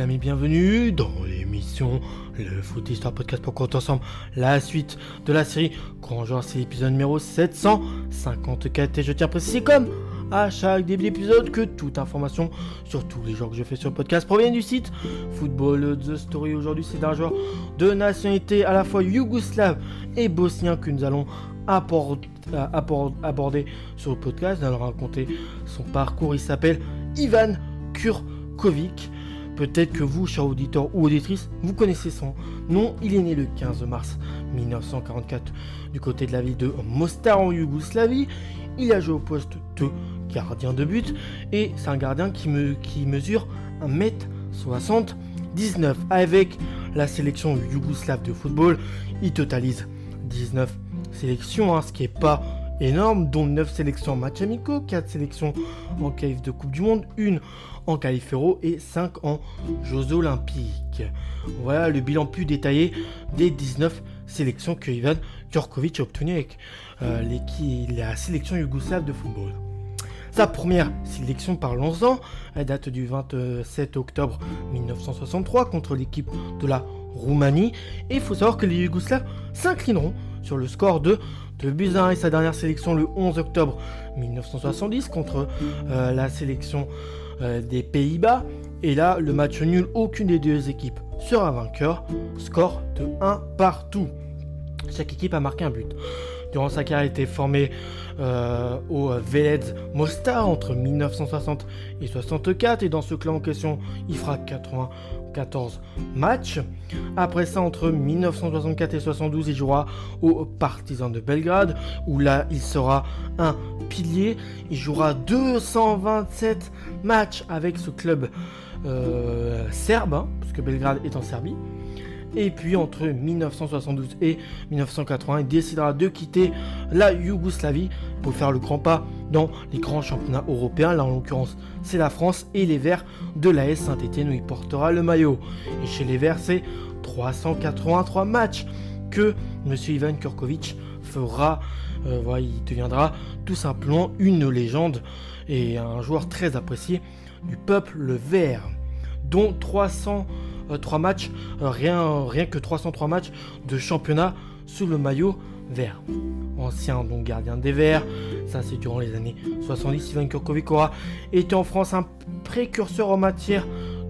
amis, bienvenue dans l'émission Le Foot Histoire Podcast pour compter ensemble la suite de la série Joueur, c'est l'épisode numéro 754 et je tiens à préciser comme à chaque début d'épisode que toute information sur tous les joueurs que je fais sur le podcast provient du site Football The Story. Aujourd'hui c'est un joueur de nationalité à la fois yougoslave et bosnien que nous allons aborder sur le podcast. Nous allons raconter son parcours. Il s'appelle Ivan Kurkovic. Peut-être que vous, chers auditeurs ou auditrices, vous connaissez son nom. Il est né le 15 mars 1944 du côté de la ville de Mostar en Yougoslavie. Il a joué au poste de gardien de but et c'est un gardien qui mesure 1m79. Avec la sélection yougoslave de football, il totalise 19 sélections, hein, ce qui n'est pas énorme, dont 9 sélections en match amicaux, 4 sélections en qualif de Coupe du Monde, 1 en qualiféro et 5 en Jeux Olympiques. Voilà le bilan plus détaillé des 19 sélections que Ivan Djurkovic a obtenues avec euh, la sélection yougoslave de football. Sa première sélection, parlons-en, elle date du 27 octobre 1963 contre l'équipe de la Roumanie. Et il faut savoir que les Yougoslaves s'inclineront sur le score de de Buzyn et sa dernière sélection le 11 octobre 1970 contre euh, la sélection euh, des Pays-Bas. Et là, le match nul, aucune des deux équipes sera vainqueur. Score de 1 partout. Chaque équipe a marqué un but. Durant sa carrière, il été formé euh, au Velez Mostar entre 1960 et 64 et dans ce club en question, il fera 94 matchs. Après ça, entre 1964 et 72, il jouera au Partizan de Belgrade où là, il sera un pilier. Il jouera 227 matchs avec ce club euh, serbe, hein, puisque Belgrade est en Serbie. Et puis entre 1972 et 1980, il décidera de quitter la Yougoslavie pour faire le grand pas dans les grands championnats européens. Là en l'occurrence c'est la France et les Verts de la S Saint-Etienne où il portera le maillot. Et chez les Verts c'est 383 matchs que M. Ivan Kurkovic fera. Euh, voilà, il deviendra tout simplement une légende et un joueur très apprécié du peuple vert, dont 300 3 euh, matchs, euh, rien, rien que 303 matchs de championnat sous le maillot vert. Ancien donc gardien des Verts, ça c'est durant les années 70. Ivan Kurkovic aura été en France un précurseur en matière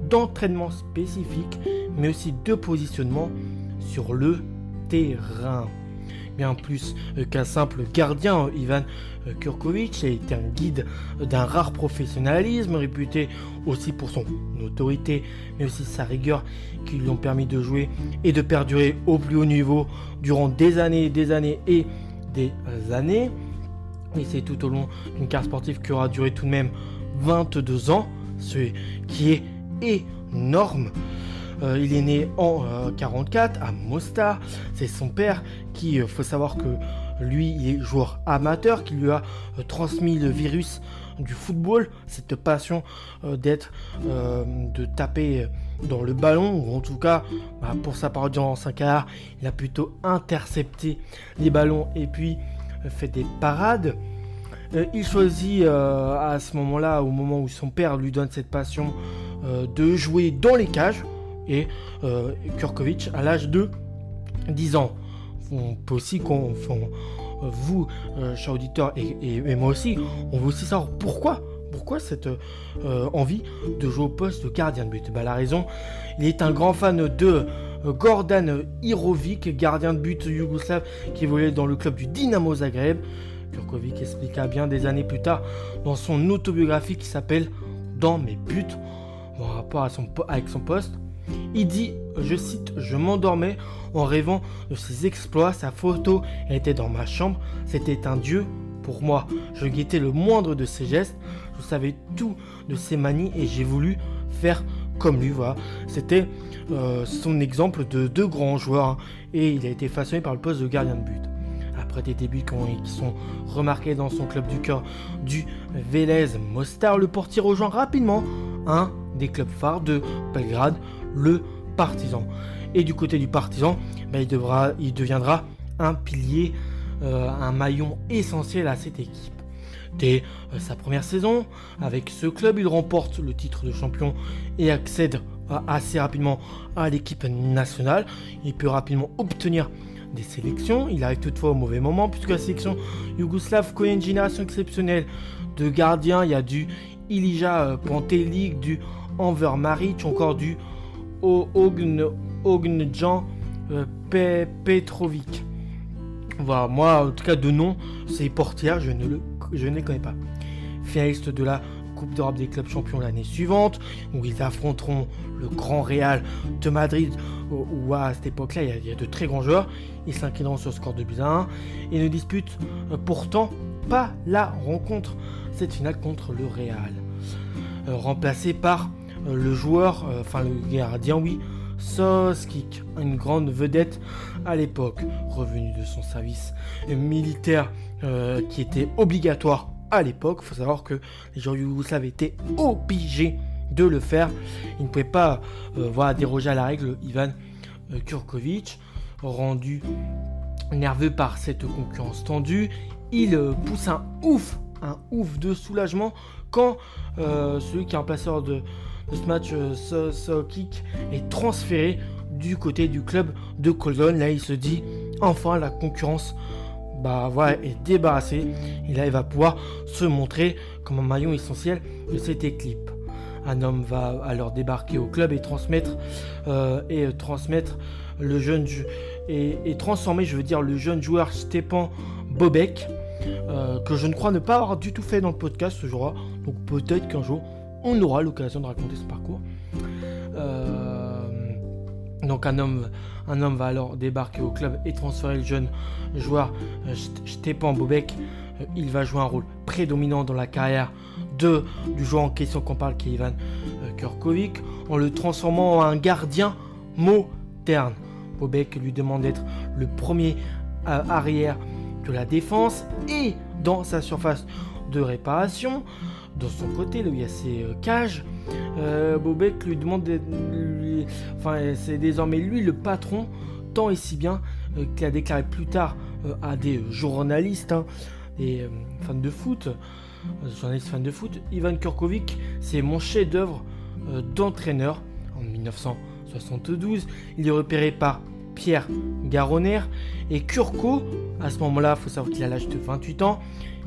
d'entraînement spécifique, mais aussi de positionnement sur le terrain plus euh, qu'un simple gardien. Ivan euh, Kurkovic a été un guide d'un rare professionnalisme, réputé aussi pour son autorité, mais aussi sa rigueur qui lui ont permis de jouer et de perdurer au plus haut niveau durant des années, des années et des années. Et c'est tout au long d'une carte sportive qui aura duré tout de même 22 ans, ce qui est énorme. Euh, il est né en 44 à Mostar. C'est son père qui, il faut savoir que lui, il est joueur amateur, qui lui a euh, transmis le virus du football, cette passion euh, d'être, euh, de taper dans le ballon, ou en tout cas, bah, pour sa part sa carrière, il a plutôt intercepté les ballons et puis fait des parades. il choisit à ce moment-là, au moment où son père lui donne cette passion, de jouer dans les cages. Et Kurkovic, à l'âge de 10 ans, on peut aussi qu'on, vous, euh, chers auditeurs, et, moi aussi, on veut aussi savoir pourquoi. Pourquoi cette euh, envie de jouer au poste de gardien de but bah, La raison, il est un grand fan de euh, Gordan Irovic, gardien de but yougoslave qui évoluait dans le club du Dynamo Zagreb. Kurkovic expliqua bien des années plus tard dans son autobiographie qui s'appelle Dans mes buts, en rapport à son, avec son poste. Il dit, je cite, je m'endormais en rêvant de ses exploits, sa photo était dans ma chambre, c'était un dieu pour moi. Je guettais le moindre de ses gestes, je savais tout de ses manies et j'ai voulu faire comme lui. Voilà. C'était euh, son exemple de deux grands joueurs hein. et il a été façonné par le poste de gardien de but. Après des débuts qui sont remarqués dans son club du cœur du Vélez Mostar, le portier rejoint rapidement un des clubs phares de Belgrade, le Partizan. Et du côté du Partizan, ben, il, devra, il deviendra un pilier, euh, un maillon essentiel à cette équipe. Dès euh, sa première saison, avec ce club, il remporte le titre de champion et accède assez rapidement à l'équipe nationale. Il peut rapidement obtenir des sélections. Il arrive toutefois au mauvais moment, puisque la sélection yougoslave connaît une génération exceptionnelle de gardiens. Il y a du Ilija euh, Pantelik, du Enver Maric, encore du Ognjan euh, Petrovic. Voilà, moi, en tout cas, de nom, c'est Portia, je ne, le, je ne les connais pas. Finaliste de la Coupe d'Europe des clubs champions l'année suivante, où ils affronteront le Grand Real de Madrid, où à cette époque-là, il, y a de très grands joueurs. Ils s'inclineront sur le score de but 1 et ne disputent euh, pourtant pas la rencontre, cette finale contre le Real. Euh, remplacé par le joueur, enfin le gardien, oui, Soskik, une grande vedette à l'époque, revenu de son service militaire qui était obligatoire à l'époque. Il faut savoir que les joueurs yougoslaves étaient obligés de le faire. Ils ne pouvaient pas euh, voilà, déroger à la règle. Ivan euh, Kurkovic, rendu nerveux par cette concurrence tendue, il euh, pousse un ouf, un ouf de soulagement quand celui qui est en passeur de, ce match, Sokik, est transféré du côté du club de Cologne. Là, il se dit enfin la concurrence bah est débarrassé. Il va pouvoir se montrer comme un maillon essentiel de cette équipe. Un homme va alors débarquer au club et transmettre euh, et transmettre le jeune et, et, transformer, je veux dire, le jeune joueur Stepan Bobek, euh, que je ne crois ne pas avoir du tout fait dans le podcast ce jour-là. Donc peut-être qu'un jour on aura l'occasion de raconter ce parcours. Euh, donc un homme, va alors débarquer au club et transférer le jeune joueur euh, Stepan Bobek. Euh, il va jouer un rôle prédominant dans la carrière de, du joueur en question qu'on parle, qui est Ivan Kurkovic, en le transformant en un gardien moderne. Bobek lui demande d'être le premier arrière de la défense et dans sa surface de réparation. Dans son côté, là il y a ses cages, Bobek lui demande d'être. Enfin, c'est désormais lui le patron, tant et si bien qu'il a déclaré plus tard euh, à des journalistes hein, et euh, fans de foot, euh, journalistes fans de foot, Ivan Kurkovic, c'est mon chef-d'œuvre d'entraîneur en 1972. Il est repéré par Pierre Garonner et Kurko, à ce moment-là, il faut savoir qu'il a l'âge de 28 ans.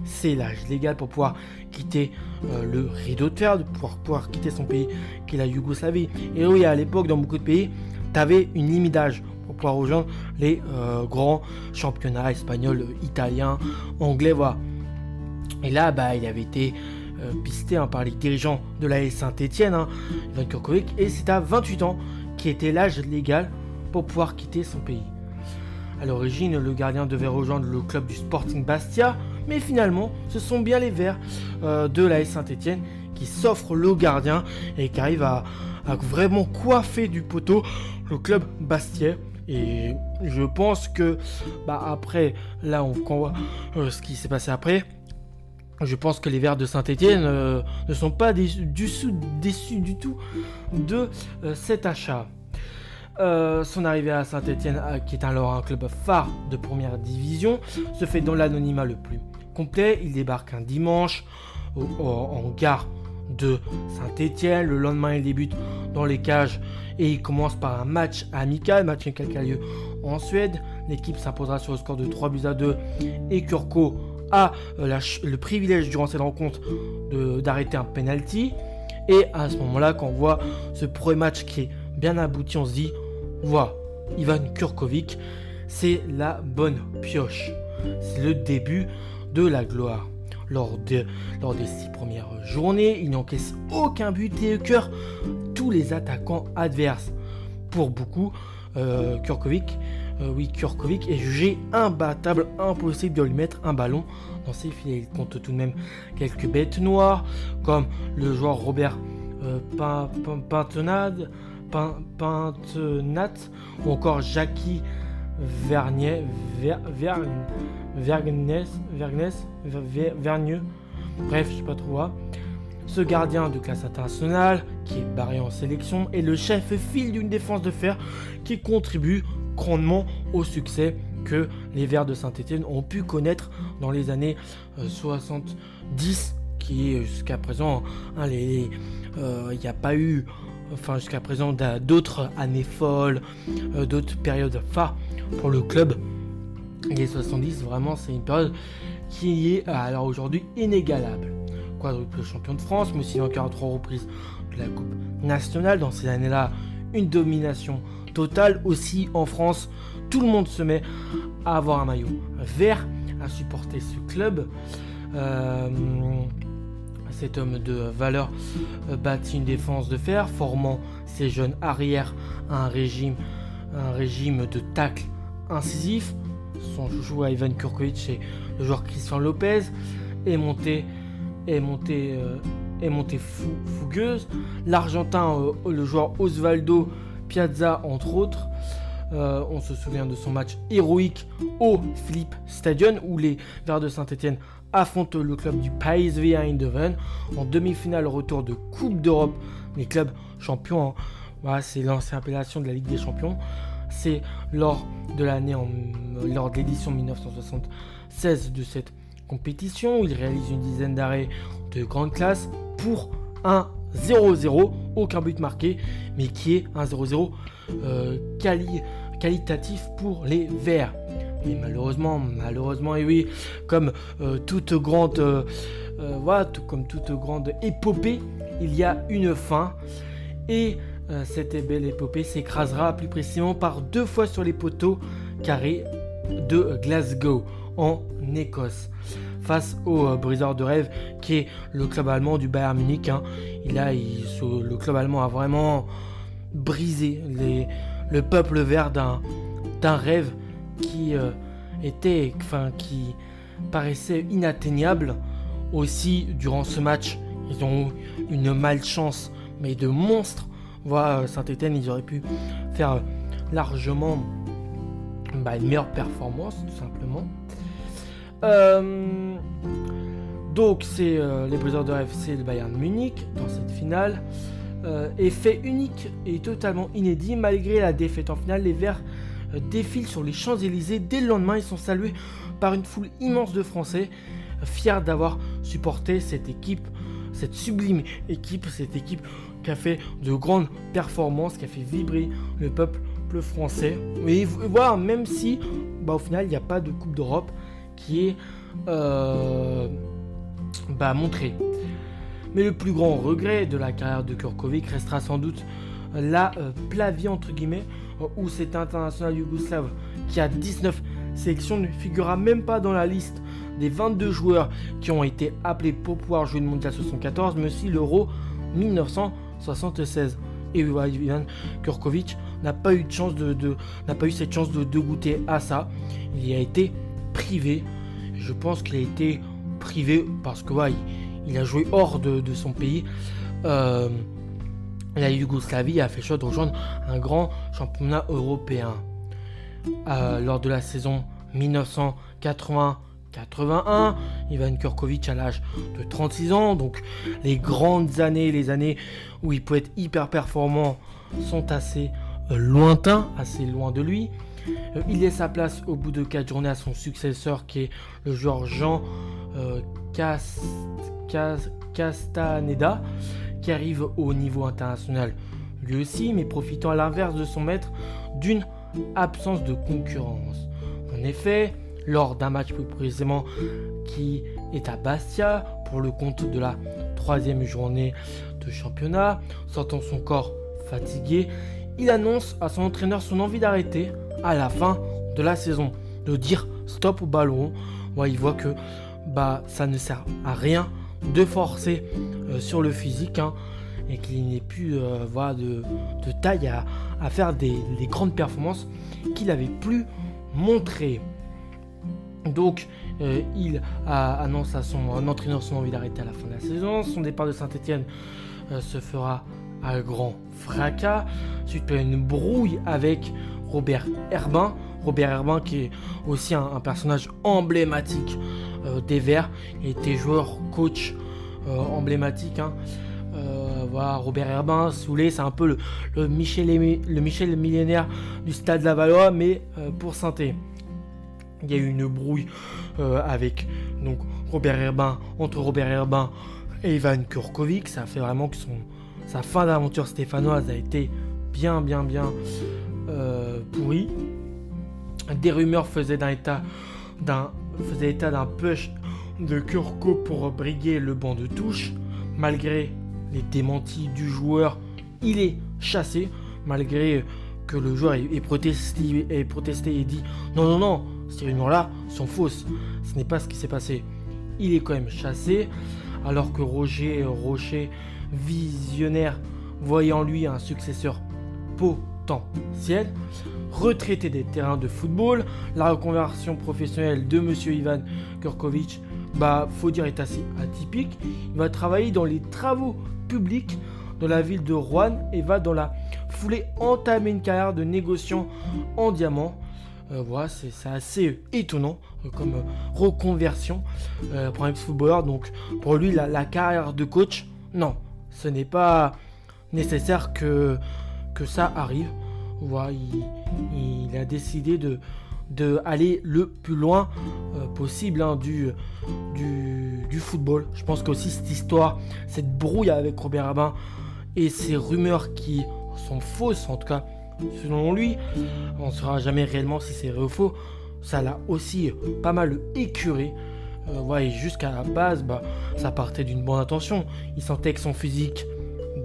C'est l'âge légal pour pouvoir quitter le rideau de fer, de pouvoir, pouvoir quitter son pays qui est la Yougoslavie. Et oui, à l'époque, dans beaucoup de pays, tu avais une limite d'âge pouvoir rejoindre les euh, grands championnats espagnols, italiens, anglais, voilà. Et là, bah, il avait été euh, pisté hein, par les dirigeants de la Saint-Etienne, hein, Kurkovic, et c'est à 28 ans qui était l'âge légal pour pouvoir quitter son pays. À l'origine, le gardien devait rejoindre le club du Sporting Bastia, mais finalement, ce sont bien les Verts euh, de la Saint-Etienne qui s'offrent le gardien et qui arrivent à, vraiment coiffer du poteau le club Bastia. Et je pense que, bah après, là, on, voit euh, ce qui s'est passé après. Je pense que les Verts de Saint-Etienne euh, ne sont pas déçus du, tout de euh, cet achat. son arrivée à Saint-Etienne, qui est alors un club phare de première division, se fait dans l'anonymat le plus complet. Il débarque un dimanche en gare de Saint-Etienne. Le lendemain, il débute dans les cages et il commence par un match amical, match qui a lieu en Suède. L'équipe s'imposera sur le score de 3 buts à 2 et Kurko a euh, le privilège durant cette rencontre d'arrêter un penalty. Et à ce moment-là, quand on voit ce premier match qui est bien abouti, on se dit, voilà, Ivan Kurkovic, c'est la bonne pioche. C'est le début de la gloire lors, de, lors des six premières journées. Il n'encaisse aucun but et cœur tous les attaquants adverses. Pour beaucoup, euh, Kurkovic, euh, oui, Kurkovic est jugé imbattable, impossible de lui mettre un ballon dans ses filets. Il compte tout de même quelques bêtes noires, comme le joueur Robert euh, Pintenat, ou encore Jackie Vernier, Ver, Vergnès, Vergneux, bref, je sais pas trop. Hein. Ce gardien de classe internationale, qui est barré en sélection, est le chef fil d'une défense de fer qui contribue grandement au succès que les Verts de Saint-Etienne ont pu connaître dans les années 70, euh, qui est jusqu'à présent, hein, il n'y a pas eu enfin jusqu'à présent, d'autres années folles, d'autres périodes phares pour le club. Les 70, vraiment, c'est une période qui est alors aujourd'hui inégalable. Quadruple champion de France, mais aussi à trois reprises de la Coupe nationale. Dans ces années-là, une domination totale aussi en France. Tout le monde se met à avoir un maillot vert, à supporter ce club. Euh, cet homme de valeur euh, bâtit une défense de fer, formant ses jeunes arrières à un régime, un régime de tacle incisif. Son joueur Ivan Kurkovic et le joueur Christian Lopez est monté, est monté, euh, monté fougueuse. L'Argentin, le joueur Osvaldo Piazza, entre autres. on se souvient de son match héroïque au Philippe Stadion où les Verts de Saint-Etienne affronte le club du PSV Eindhoven en demi-finale retour de Coupe d'Europe. Les clubs champions, c'est l'ancienne appellation de la Ligue des Champions. C'est lors de l'année, lors de l'édition 1976 de cette compétition, il réalise une dizaine d'arrêts de grande classe pour un 0-0, aucun but marqué, mais qui est un 0-0 euh, qualitatif pour les Verts. Mais malheureusement, malheureusement, et oui, comme euh, toute grande, euh, comme toute grande épopée, il y a une fin. Et cette belle épopée s'écrasera plus précisément par deux fois sur les poteaux carrés de Glasgow, en Écosse. Face au briseur de rêve qui est le club allemand du Bayern Munich. Hein. Le club allemand a vraiment brisé le peuple vert d'un rêve qui euh, était, enfin, qui paraissait inatteignable. Aussi, durant ce match, ils ont eu une malchance, mais de monstre. Voilà, Saint-Etienne, ils auraient pu faire largement bah, une meilleure performance, tout simplement. Euh, donc, c'est euh, les Briseurs de FC le Bayern Munich dans cette finale. effet unique et totalement inédit, malgré la défaite en finale, les Verts défilent sur les Champs-Élysées. Dès le lendemain, ils sont salués par une foule immense de Français, fiers d'avoir supporté cette équipe, cette sublime équipe, cette équipe qui a fait de grandes performances, qui a fait vibrer le peuple français. Et voilà, même si bah, au final il n'y a pas de Coupe d'Europe qui est euh, bah, montrée. Mais le plus grand regret de la carrière de Kurkovic restera sans doute la euh, plavie entre guillemets où cet international yougoslave qui a 19 sélections ne figurera même pas dans la liste des 22 joueurs qui ont été appelés pour pouvoir jouer le mondial 74, mais aussi l'Euro 1976. Et Ivan Kurkovic n'a pas eu de chance de, cette chance de, goûter à ça. Il y a été privé. Je pense qu'il a été privé parce que il, a joué hors de, son pays. Euh, la Yougoslavie a fait choix de rejoindre un grand championnat européen. Euh, lors de la saison 1980-81, Ivan Kurkovic a l'âge de 36 ans, donc les grandes années, les années où il peut être hyper performant sont assez euh, lointains, assez loin de lui. Euh, il laisse sa place au bout de 4 journées à son successeur qui est le joueur Jean Castaneda qui arrive au niveau international lui aussi, mais profitant à l'inverse de son maître d'une absence de concurrence. En effet, lors d'un match plus précisément qui est à Bastia pour le compte de la troisième journée de championnat, sentant son corps fatigué, il annonce à son entraîneur son envie d'arrêter à la fin de la saison, de dire stop au ballon. il voit que bah ça ne sert à rien de forcer euh, sur le physique hein, et qu'il n'est plus euh, de, taille à, faire des, grandes performances qu'il avait plus montrées. Donc euh, il annonce à son entraîneur son envie d'arrêter à la fin de la saison. Son départ de Saint-Etienne se fera à grand fracas suite à une brouille avec Robert Herbin. Robert Herbin qui est aussi un personnage emblématique euh, des Verts. Il était joueur, coach euh, emblématique. Hein. Euh, voilà, Robert Herbin, Soulé, c'est un peu le, Michel, le Michel millénaire du stade Lavallois, mais pour Sainté. Il y a eu une brouille avec donc Robert Herbin, entre Robert Herbin et Ivan Kurkovic. Ça fait vraiment que son, sa fin d'aventure stéphanoise a été bien, bien, bien pourrie. Des rumeurs faisaient état d'un push de Kurko pour briguer le banc de touche. Malgré les démentis du joueur, il est chassé. Malgré que le joueur ait, protesté, et dit non, non, non, ces rumeurs-là sont fausses. Ce n'est pas ce qui s'est passé. Il est quand même chassé. Alors que Roger Rocher, visionnaire, voyant en lui un successeur potentiel, retraité des terrains de football. La reconversion professionnelle de Monsieur Ivan Kurkovic, bah, faut dire, est assez atypique. Il va travailler dans les travaux publics de la ville de Rouen et va dans la foulée entamer une carrière de négociant en diamant. Euh, voilà, c'est assez étonnant euh, comme euh, reconversion pour un ex-footballeur. Donc pour lui, la, carrière de coach, non, ce n'est pas nécessaire que, ça arrive. Voilà, il, a décidé de, le plus loin possible hein, du, du, football. Je pense qu'aussi cette histoire, cette brouille avec Robert Rabin et ces rumeurs qui sont fausses, en tout cas selon lui, on ne saura jamais réellement si c'est vrai ou faux. Ça l'a aussi pas mal écuré. Euh, jusqu'à la base, bah, ça partait d'une bonne intention. Il sentait que son physique,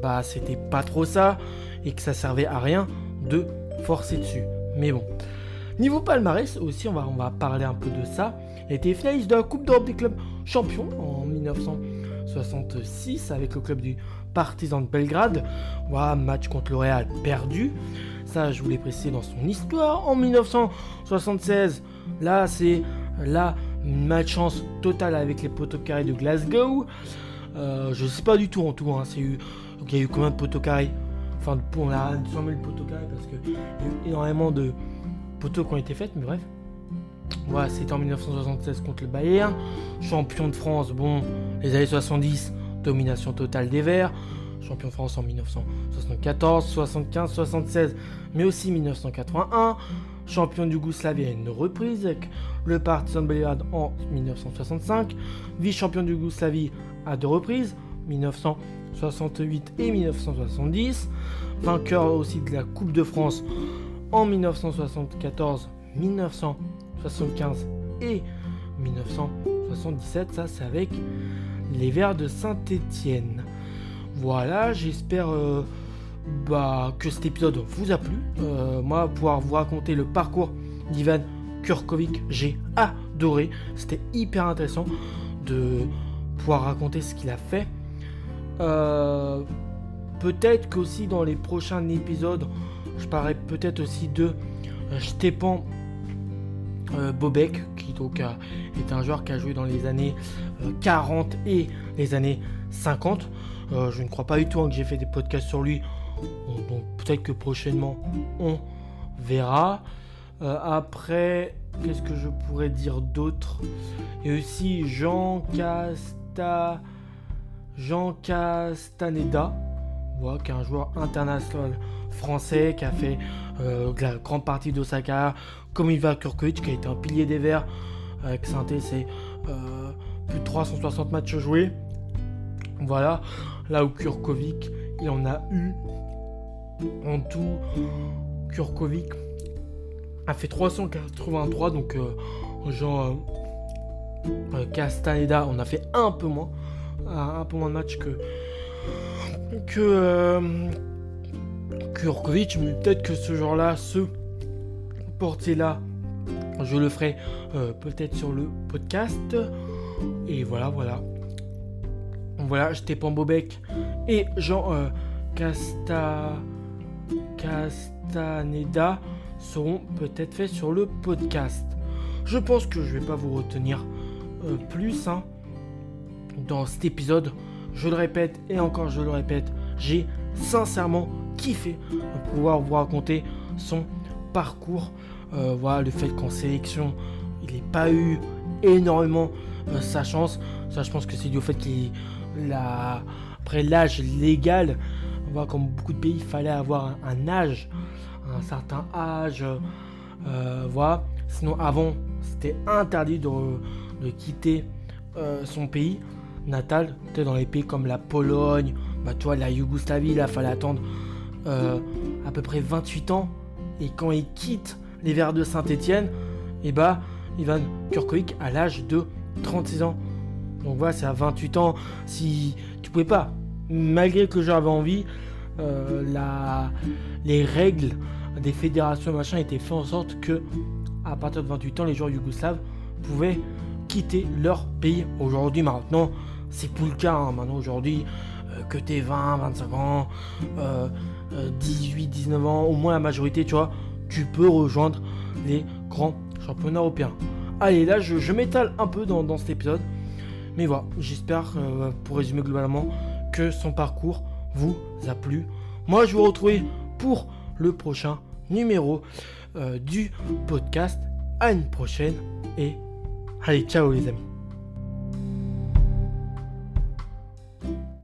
bah, c'était pas trop ça et que ça servait à rien de forcer dessus. Mais bon. Niveau palmarès aussi, on va, on va parler un peu de ça. Il été finaliste de la Coupe d'Europe des clubs champions en 1966 avec le club du Partizan de Belgrade. Match contre le Real perdu. Ça, je voulais préciser dans son histoire. En 1976, là, c'est la malchance totale avec les poteaux carrés de Glasgow. Euh, je sais pas du tout en tout. Hein, eu, il y a eu combien de poteaux carrés? Enfin, on a 100 000 poteaux carrés parce qu'il y a eu énormément de poteaux qui ont été faits, mais bref. Voilà, c'était en 1976 contre le Bayern. Champion de France, bon, les années 70, domination totale des Verts. Champion de France en 1974, 75, 76, mais aussi 1981. Champion du Yougoslavie à une reprise avec le Partizan Belgrade en 1965. Vice-champion du Yougoslavie à deux reprises, 1900 68 et 1970. Vainqueur aussi de la Coupe de France en 1974, 1975 et 1977. Ça, c'est avec les Verts de Saint-Étienne. Voilà, j'espère euh, bah, que cet épisode vous a plu. Euh, moi, pouvoir vous raconter le parcours d'Ivan Kurkovic, j'ai adoré. C'était hyper intéressant de pouvoir raconter ce qu'il a fait. Euh, peut-être qu'aussi dans les prochains épisodes, je parlerai peut-être aussi de Stepan Bobek, qui donc est un joueur qui a joué dans les années 40 et les années 50. Je ne crois pas du tout hein, que j'ai fait des podcasts sur lui. Donc peut-être que prochainement on verra. après, qu'est-ce que je pourrais dire d'autre? Et aussi Jean Casta. Jean Castaneda, voilà, qui est un joueur international français qui a fait euh, la grande partie d'Osaka, comme Ivan Kurkovic, qui a été un pilier des Verts avec saint c'est euh, plus de 360 matchs joués. Voilà, là où Kurkovic, il en a eu en tout. Kurkovic a fait 383, donc euh, Jean Castaneda, on a fait un peu moins un peu moins de match que euh, mais peut-être que ce genre-là, ce portier-là, je le ferai euh, peut-être sur le podcast. Et voilà, voilà. Voilà, j'étais Bobek et Jean euh, Casta... Castaneda seront peut-être faits sur le podcast. Je pense que je vais pas vous retenir euh, plus. Hein dans cet épisode. Je le répète et encore je le répète, j'ai sincèrement kiffé pouvoir vous raconter son parcours. Euh, voilà, le fait qu'en sélection, il n'ait pas eu énormément sa chance. Ça, je pense que c'est dû au fait qu'il après l'âge légal, comme beaucoup de pays, il fallait avoir un, âge, un certain âge. Euh, voilà. Sinon, avant, c'était interdit de, de quitter son pays natal, dans les pays comme la Pologne, bah toi la Yougoslavie, il a fallu attendre euh, à peu près 28 ans. Et quand il quitte les Verts de Saint-Etienne, et eh bah Ivan Kurkovic à l'âge de 36 ans. Donc voilà, c'est à 28 ans. Si tu pouvais pas, malgré que j'avais envie, euh, la, les règles des fédérations machin étaient faites en sorte que à partir de 28 ans, les joueurs yougoslaves pouvaient quitter leur pays. Aujourd'hui, maintenant, c'est plus le cas. Hein. Maintenant, aujourd'hui, euh, que tu 20, 25 ans, 18, euh, 19 ans, au moins la majorité, tu vois, tu peux rejoindre les grands championnats européens. Allez, là, je, m'étale un peu dans, cet épisode. Mais voilà, j'espère, euh, pour résumer globalement, que son parcours vous a plu. Moi, je vous retrouver pour le prochain numéro du podcast. À une prochaine et allez, ciao les amis.